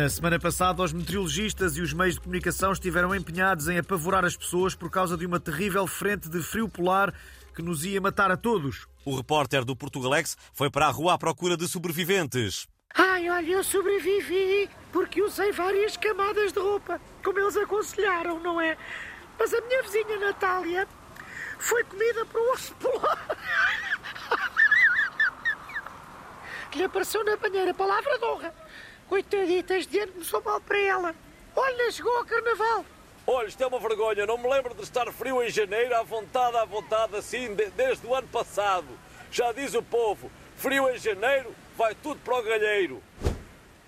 Na semana passada, os meteorologistas e os meios de comunicação estiveram empenhados em apavorar as pessoas por causa de uma terrível frente de frio polar que nos ia matar a todos. O repórter do Portugalex foi para a rua à procura de sobreviventes. Ai, olha, eu sobrevivi porque usei várias camadas de roupa, como eles aconselharam, não é? Mas a minha vizinha Natália foi comida por um osso polar. Que lhe apareceu na banheira, palavra de honra. Coitadita, este ano começou mal para ela. Olha, chegou ao carnaval. Olha, isto é uma vergonha. Não me lembro de estar frio em janeiro, à vontade, à vontade, assim, de- desde o ano passado. Já diz o povo, frio em janeiro, vai tudo para o galheiro.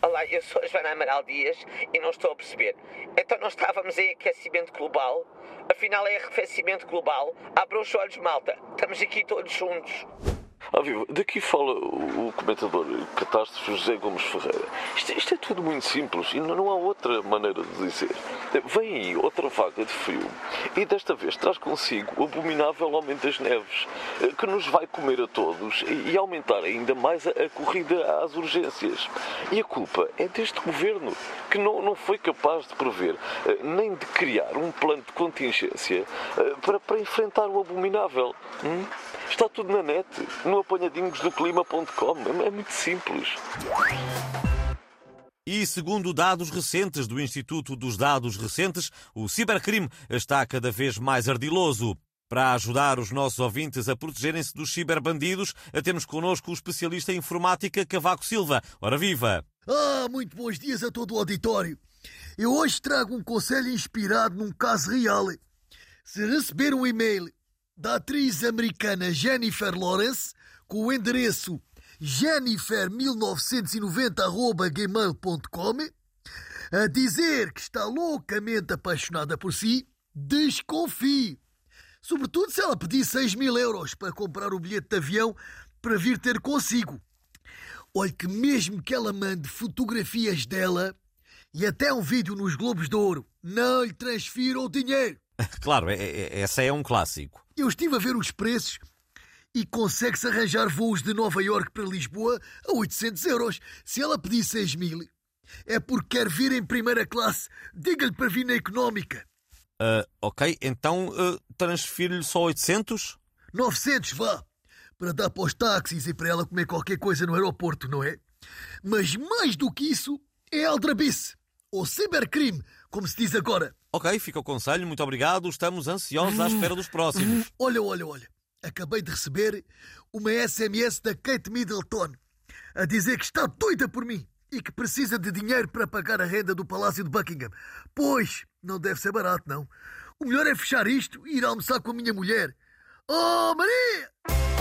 Olá, eu sou a Joana Amaral Dias e não estou a perceber. Então não estávamos em aquecimento global? Afinal é arrefecimento global? Abram os olhos, malta. Estamos aqui todos juntos. Ah, viva, daqui fala o comentador catástrofe José Gomes Ferreira. Isto, isto é tudo muito simples e não, há outra maneira de dizer. Vem aí outra vaga de frio e desta vez traz consigo o abominável aumento das neves eh, que nos vai comer a todos e, aumentar ainda mais a, corrida às urgências. E a culpa é deste governo que não, não foi capaz de prever eh, nem de criar um plano de contingência eh, para, para enfrentar o abominável. Hum? Está tudo na net, no apanhadingosdoclima.com. É, é muito simples. E segundo dados recentes do Instituto dos Dados Recentes, o cibercrime está cada vez mais ardiloso. Para ajudar os nossos ouvintes a protegerem-se dos ciberbandidos, temos connosco o especialista em informática Cavaco Silva. Ora viva! Ah, muito bons dias a todo o auditório. Eu hoje trago um conselho inspirado num caso real. Se receber um e-mail da atriz americana Jennifer Lawrence com o endereço jennifer1990.gmail.com a dizer que está loucamente apaixonada por si, desconfie. Sobretudo se ela pedir 6 mil euros para comprar o bilhete de avião para vir ter consigo. Olhe que mesmo que ela mande fotografias dela e até um vídeo nos Globos de Ouro, não lhe transfiram o dinheiro. Claro, é- é- essa é um clássico. Eu estive a ver os preços e consegue-se arranjar voos de Nova York para Lisboa a 800 euros. Se ela pedir 6 mil, é porque quer vir em primeira classe. Diga-lhe para vir na económica. Ah, ok, então ah, transfiro-lhe só 800? 900, vá. Para dar para os táxis e para ela comer qualquer coisa no aeroporto, não é? Mas mais do que isso, é aldrabice. Ou cibercrime, como se diz agora. Ok, fica o conselho, muito obrigado. Estamos ansiosos à espera dos próximos. Olha, olha, olha. Acabei de receber uma SMS da Kate Middleton a dizer que está doida por mim e que precisa de dinheiro para pagar a renda do Palácio de Buckingham. Pois, não deve ser barato, não. O melhor é fechar isto e ir almoçar com a minha mulher. Oh, Maria!